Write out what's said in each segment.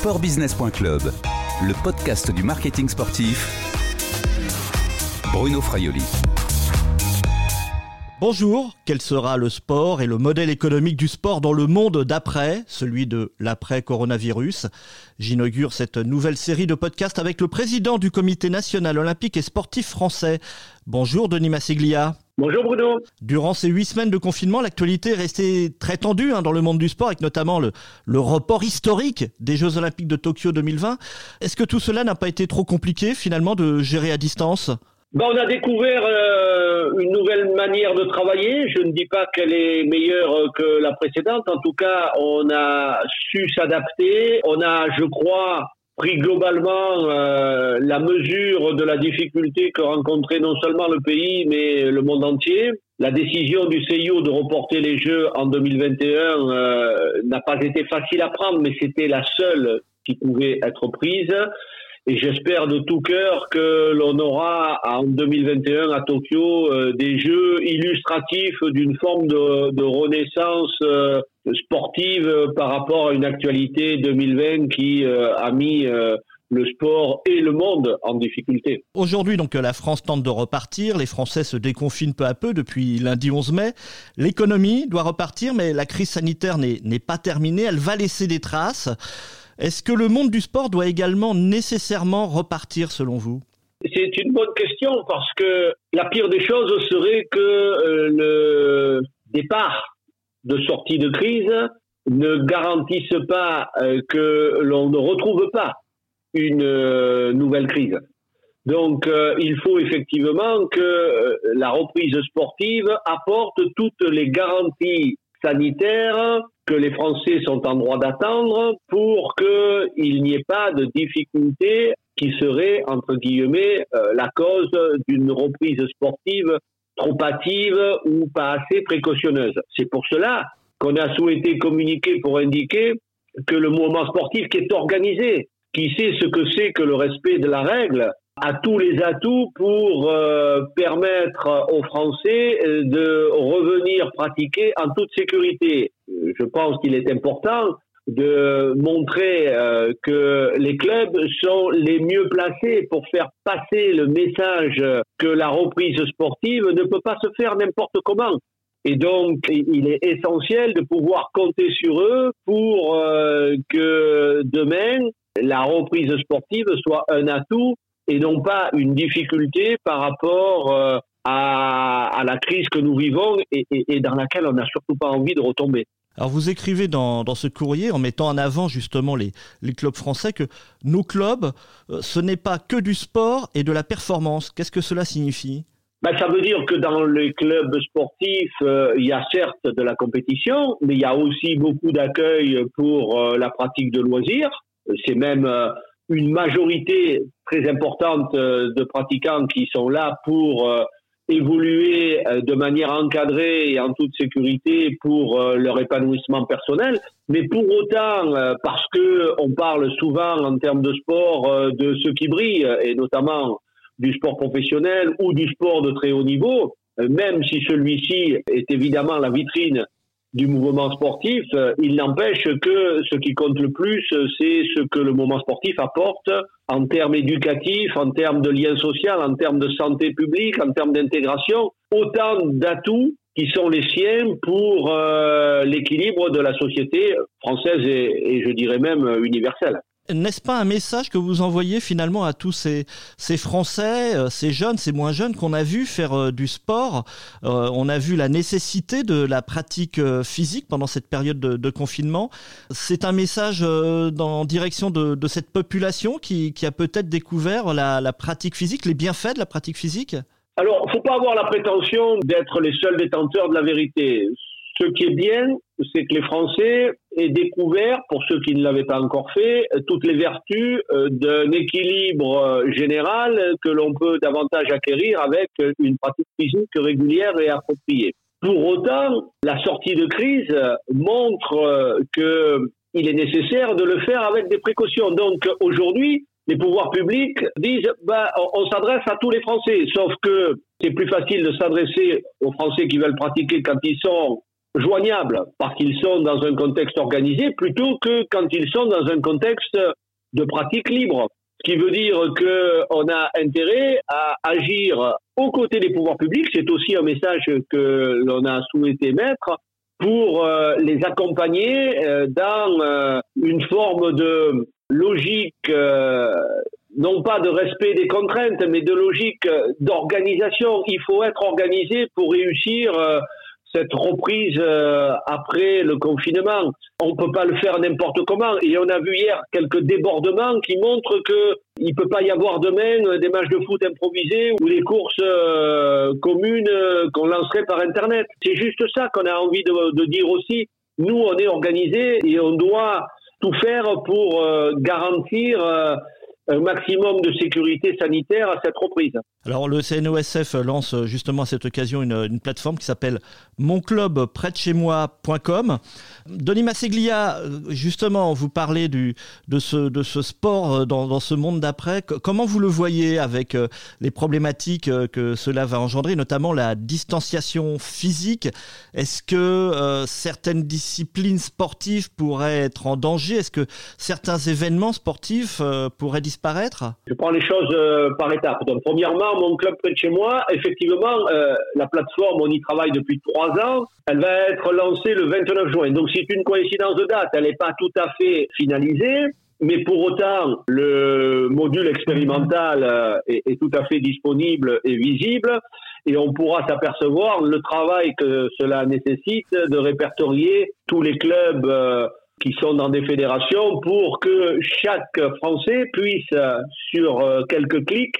Sportbusiness.club, le podcast du marketing sportif. Bruno Fraioli. Bonjour, quel sera le sport et le modèle économique du sport dans le monde d'après, celui de l'après-coronavirus? J'inaugure cette nouvelle série de podcasts avec le président du comité national olympique et sportif français. Bonjour Denis Massiglia. Bonjour Bruno. Durant ces huit semaines de confinement, l'actualité est restée très tendue hein, dans le monde du sport, avec notamment le, le report historique des Jeux Olympiques de Tokyo 2020. Est-ce que tout cela n'a pas été trop compliqué finalement de gérer à distance? Ben, on a découvert euh, une nouvelle manière de travailler. Je ne dis pas qu'elle est meilleure que la précédente. En tout cas, on a su s'adapter. On a, je crois, pris globalement euh, la mesure de la difficulté que rencontrait non seulement le pays, mais le monde entier. La décision du CIO de reporter les Jeux en 2021 euh, n'a pas été facile à prendre, mais c'était la seule qui pouvait être prise. Et j'espère de tout cœur que l'on aura en 2021 à Tokyo euh, des jeux illustratifs d'une forme de, renaissance euh, sportive par rapport à une actualité 2020 qui euh, a mis le sport et le monde en difficulté. Aujourd'hui, donc, la France tente de repartir. Les Français se déconfinent peu à peu depuis lundi 11 mai. L'économie doit repartir, mais la crise sanitaire n'est pas terminée. Elle va laisser des traces. Est-ce que le monde du sport doit également nécessairement repartir selon vous? C'est une bonne question parce que la pire des choses serait que euh, le départ de sortie de crise ne garantisse pas euh, que l'on ne retrouve pas une euh, nouvelle crise. Donc il faut effectivement que la reprise sportive apporte toutes les garanties sanitaires que les Français sont en droit d'attendre pour qu'il n'y ait pas de difficultés qui seraient, entre guillemets, euh, la cause d'une reprise sportive trop hâtive ou pas assez précautionneuse. C'est pour cela qu'on a souhaité communiquer pour indiquer que le mouvement sportif qui est organisé, qui sait ce que c'est que le respect de la règle, a tous les atouts pour euh, permettre aux Français euh, de revenir pratiquer en toute sécurité. Je pense qu'il est important de montrer euh, que les clubs sont les mieux placés pour faire passer le message que la reprise sportive ne peut pas se faire n'importe comment. Et donc, il est essentiel de pouvoir compter sur eux pour que demain, la reprise sportive soit un atout et non pas une difficulté par rapport euh, à, la crise que nous vivons et, dans laquelle on n'a surtout pas envie de retomber. Alors vous écrivez dans, ce courrier, en mettant en avant justement les, clubs français, que nos clubs, euh, ce n'est pas que du sport et de la performance. Qu'est-ce que cela signifie? Ben, ça veut dire que dans les clubs sportifs, euh, il y a certes de la compétition, mais il y a aussi beaucoup d'accueil pour la pratique de loisirs. C'est même une majorité très importante euh, de pratiquants qui sont là pour euh, évoluer euh, de manière encadrée et en toute sécurité pour leur épanouissement personnel. Mais pour autant, parce que on parle souvent en termes de sport de ceux qui brillent, et notamment du sport professionnel ou du sport de très haut niveau, même si celui-ci est évidemment la vitrine du mouvement sportif, euh, il n'empêche que ce qui compte le plus, c'est ce que le mouvement sportif apporte en termes éducatifs, en termes de lien social, en termes de santé publique, en termes d'intégration, autant d'atouts qui sont les siens pour euh, l'équilibre de la société française et je dirais même universelle n'est-ce pas un message que vous envoyez finalement à tous ces, Français, euh, ces jeunes, ces moins jeunes qu'on a vu faire euh, du sport euh, On a vu la nécessité de la pratique physique pendant cette période de, confinement. C'est un message en direction de, cette population qui, a peut-être découvert la pratique physique, les bienfaits de la pratique physique? Alors, il ne faut pas avoir la prétention d'être les seuls détenteurs de la vérité. Ce qui est bien, c'est que les Français aient découvert, pour ceux qui ne l'avaient pas encore fait, toutes les vertus euh, d'un équilibre euh, général que l'on peut davantage acquérir avec une pratique physique régulière et appropriée. Pour autant, la sortie de crise montre euh, qu'il est nécessaire de le faire avec des précautions. Donc aujourd'hui, les pouvoirs publics disent bah, on, s'adresse à tous les Français, sauf que c'est plus facile de s'adresser aux Français qui veulent pratiquer quand ils sont joignables parce qu'ils sont dans un contexte organisé plutôt que quand ils sont dans un contexte de pratique libre. Ce qui veut dire qu'on a intérêt à agir aux côtés des pouvoirs publics. C'est aussi un message que l'on a souhaité mettre pour euh, les accompagner euh, dans euh, une forme de logique, non pas de respect des contraintes, mais de logique d'organisation. Il faut être organisé pour réussir cette reprise euh, après le confinement. On ne peut pas le faire n'importe comment. Et on a vu hier quelques débordements qui montrent que il peut pas y avoir demain des matchs de foot improvisés ou des courses euh, communes euh, qu'on lancerait par Internet. C'est juste ça qu'on a envie de, de, dire aussi. Nous, on est organisés et on doit tout faire pour garantir un maximum de sécurité sanitaire à cette reprise. Alors le CNOSF lance justement à cette occasion une, une plateforme qui s'appelle monclubprès-de-chez-moi.com. Denis Masseglia, justement, vous parlez de, ce, sport euh, dans, ce monde d'après. Comment vous le voyez avec euh, les problématiques euh, que cela va engendrer, notamment la distanciation physique? Est-ce que euh, certaines disciplines sportives pourraient être en danger? Est-ce que certains événements sportifs euh, pourraient disparaître? Je prends les choses euh, par étapes. Premièrement, mon club près de chez moi, effectivement, euh, la plateforme, on y travaille depuis trois ans. Elle va être lancée le 29 juin. Donc, c'est une coïncidence de date. Elle n'est pas tout à fait finalisée. Mais pour autant, le module expérimental euh, est, est, tout à fait disponible et visible et on pourra s'apercevoir le travail que cela nécessite de répertorier tous les clubs qui sont dans des fédérations pour que chaque Français puisse, sur euh, quelques clics,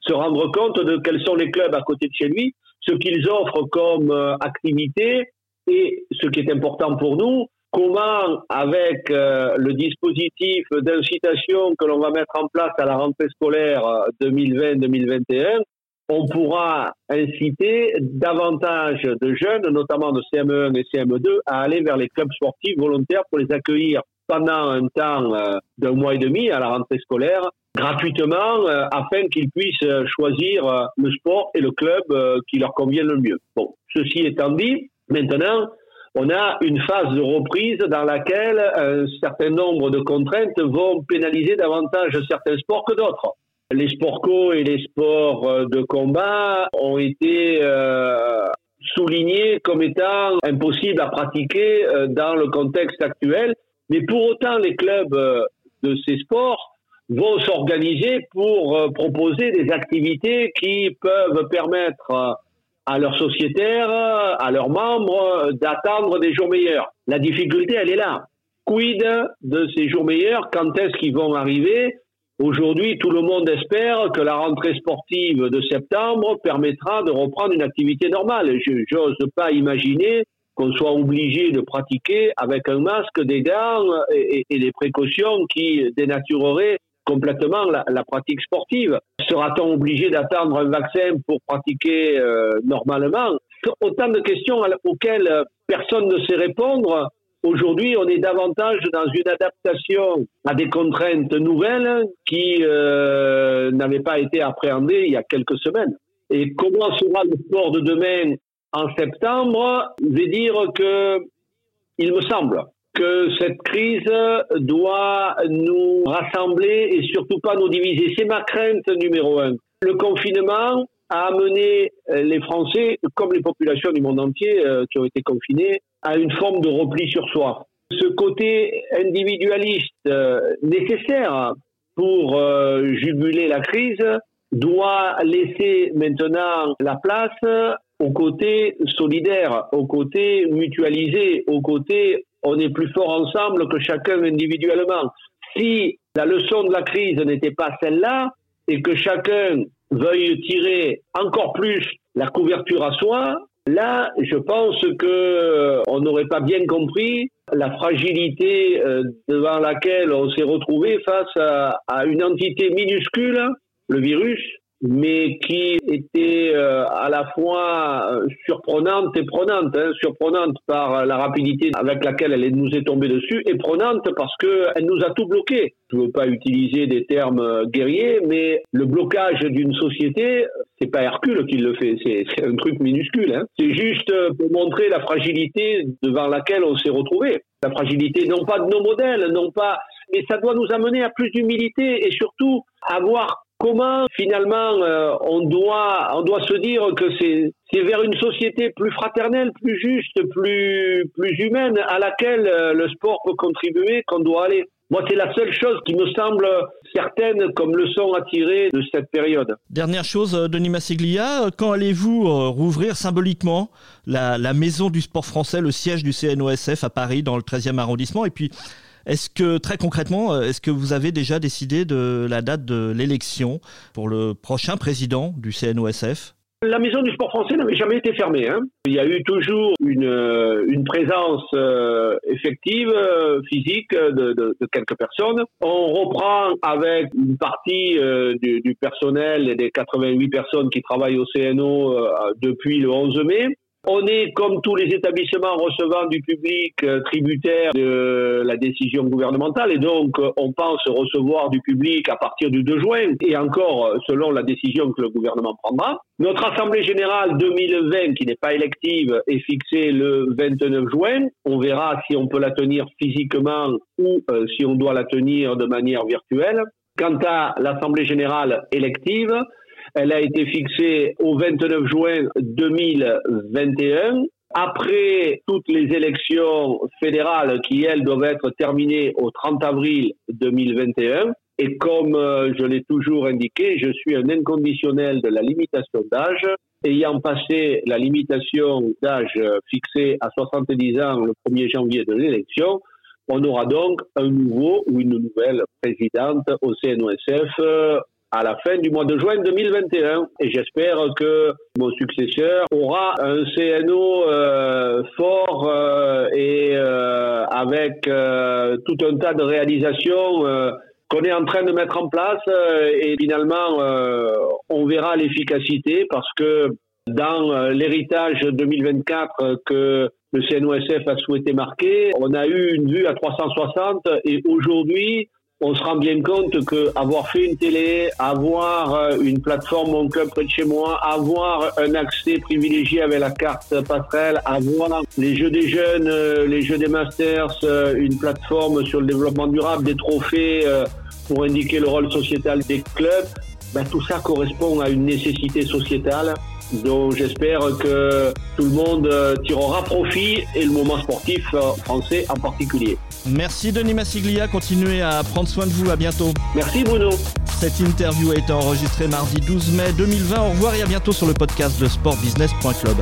se rendre compte de quels sont les clubs à côté de chez lui, ce qu'ils offrent comme euh, activité et ce qui est important pour nous, comment, avec euh, le dispositif d'incitation que l'on va mettre en place à la rentrée scolaire 2020-2021, on pourra inciter davantage de jeunes, notamment de CM1 et CM2, à aller vers les clubs sportifs volontaires pour les accueillir pendant un temps euh, d'un mois et demi à la rentrée scolaire, gratuitement, euh, afin qu'ils puissent choisir euh, le sport et le club qui leur convient le mieux. Bon, ceci étant dit, maintenant, on a une phase de reprise dans laquelle un certain nombre de contraintes vont pénaliser davantage certains sports que d'autres les sports co et les sports euh, de combat ont été euh, soulignés comme étant impossibles à pratiquer euh, dans le contexte actuel. Mais pour autant, les clubs de ces sports vont s'organiser pour proposer des activités qui peuvent permettre à leurs sociétaires, à leurs membres, d'attendre des jours meilleurs. La difficulté, elle est là. Quid de ces jours meilleurs? Quand est-ce qu'ils vont arriver? Aujourd'hui, tout le monde espère que la rentrée sportive de septembre permettra de reprendre une activité normale. Je n'ose pas imaginer qu'on soit obligé de pratiquer avec un masque, des gants et, des précautions qui dénatureraient complètement la, la pratique sportive. Sera-t-on obligé d'attendre un vaccin pour pratiquer euh, normalement? Autant de questions auxquelles personne ne sait répondre Aujourd'hui, on est davantage dans une adaptation à des contraintes nouvelles qui euh, n'avaient pas été appréhendées il y a quelques semaines. Et comment sera le sport de demain en septembre? Je vais dire que il me semble que cette crise doit nous rassembler et surtout pas nous diviser. C'est ma crainte numéro un. Le confinement a amené les Français, comme les populations du monde entier euh, qui ont été confinées, à une forme de repli sur soi. Ce côté individualiste euh, nécessaire pour euh, juguler la crise doit laisser maintenant la place au côté solidaire, au côté mutualisé, au côté on est plus fort ensemble que chacun individuellement. Si la leçon de la crise n'était pas celle-là et que chacun veuille tirer encore plus la couverture à soi, Là, je pense que euh, on n'aurait pas bien compris la fragilité euh, devant laquelle on s'est retrouvé face à, une entité minuscule, le virus, mais qui était euh, à la fois euh, surprenante et prenante. Hein, surprenante par la rapidité avec laquelle elle nous est tombée dessus, et prenante parce qu'elle nous a tout bloqué. Je ne veux pas utiliser des termes euh, guerriers, mais le blocage d'une société, c'est pas Hercule qui le fait, c'est un truc minuscule. Hein. C'est juste pour montrer la fragilité devant laquelle on s'est retrouvé. La fragilité non pas de nos modèles, non pas, mais ça doit nous amener à plus d'humilité et surtout à voir comment finalement euh, on doit on doit se dire que c'est vers une société plus fraternelle, plus juste, plus plus humaine à laquelle euh, le sport peut contribuer qu'on doit aller. Moi, c'est la seule chose qui me semble certaine comme leçon à tirer de cette période. Dernière chose, euh, Denis Massiglia, quand allez-vous rouvrir symboliquement la, la maison du sport français, le siège du CNOSF à Paris, dans le 13e arrondissement? Et puis, est-ce que très concrètement, euh, est-ce que vous avez déjà décidé de la date de l'élection pour le prochain président du CNOSF la maison du sport français n'avait jamais été fermée. Hein. Il y a eu toujours une, euh, présence euh, effective, physique de, quelques personnes. On reprend avec une partie du, du, personnel et des 88 personnes qui travaillent au CNO depuis le 11 mai. On est, comme tous les établissements recevant du public euh, tributaire de la décision gouvernementale et donc euh, on pense recevoir du public à partir du 2 juin et encore euh, selon la décision que le gouvernement prendra. Notre Assemblée générale 2020, qui n'est pas élective, est fixée le 29 juin. On verra si on peut la tenir physiquement ou si on doit la tenir de manière virtuelle. Quant à l'Assemblée générale élective, elle a été fixée au 29 juin 2021 après toutes les élections fédérales qui, elles, doivent être terminées au 30 avril 2021. Et comme euh, je l'ai toujours indiqué, je suis un inconditionnel de la limitation d'âge. Ayant passé la limitation d'âge fixée à 70 ans le 1er janvier de l'élection, on aura donc un nouveau ou une nouvelle présidente au CNOSF à la fin du mois de juin 2021. Et j'espère que mon successeur aura un CNO euh, fort euh, et euh, avec tout un tas de réalisations qu'on est en train de mettre en place. et finalement, on verra l'efficacité parce que dans l'héritage 2024 que le CNOSF a souhaité marquer, on a eu une vue à 360 et aujourd'hui, on se rend bien compte que avoir fait une télé, avoir euh, une plateforme Mon Club près de chez moi, avoir un accès privilégié avec la carte passerelle, avoir les jeux des jeunes, euh, les jeux des masters, euh, une plateforme sur le développement durable, des trophées pour indiquer le rôle sociétal des clubs, ben, tout ça correspond à une nécessité sociétale donc j'espère que tout le monde tirera profit et le moment sportif français en particulier. Merci Denis Massiglia, continuez à prendre soin de vous, à bientôt. Merci Bruno. Cette interview a été enregistrée mardi 12 mai 2020. Au revoir et à bientôt sur le podcast de sportbusiness.club.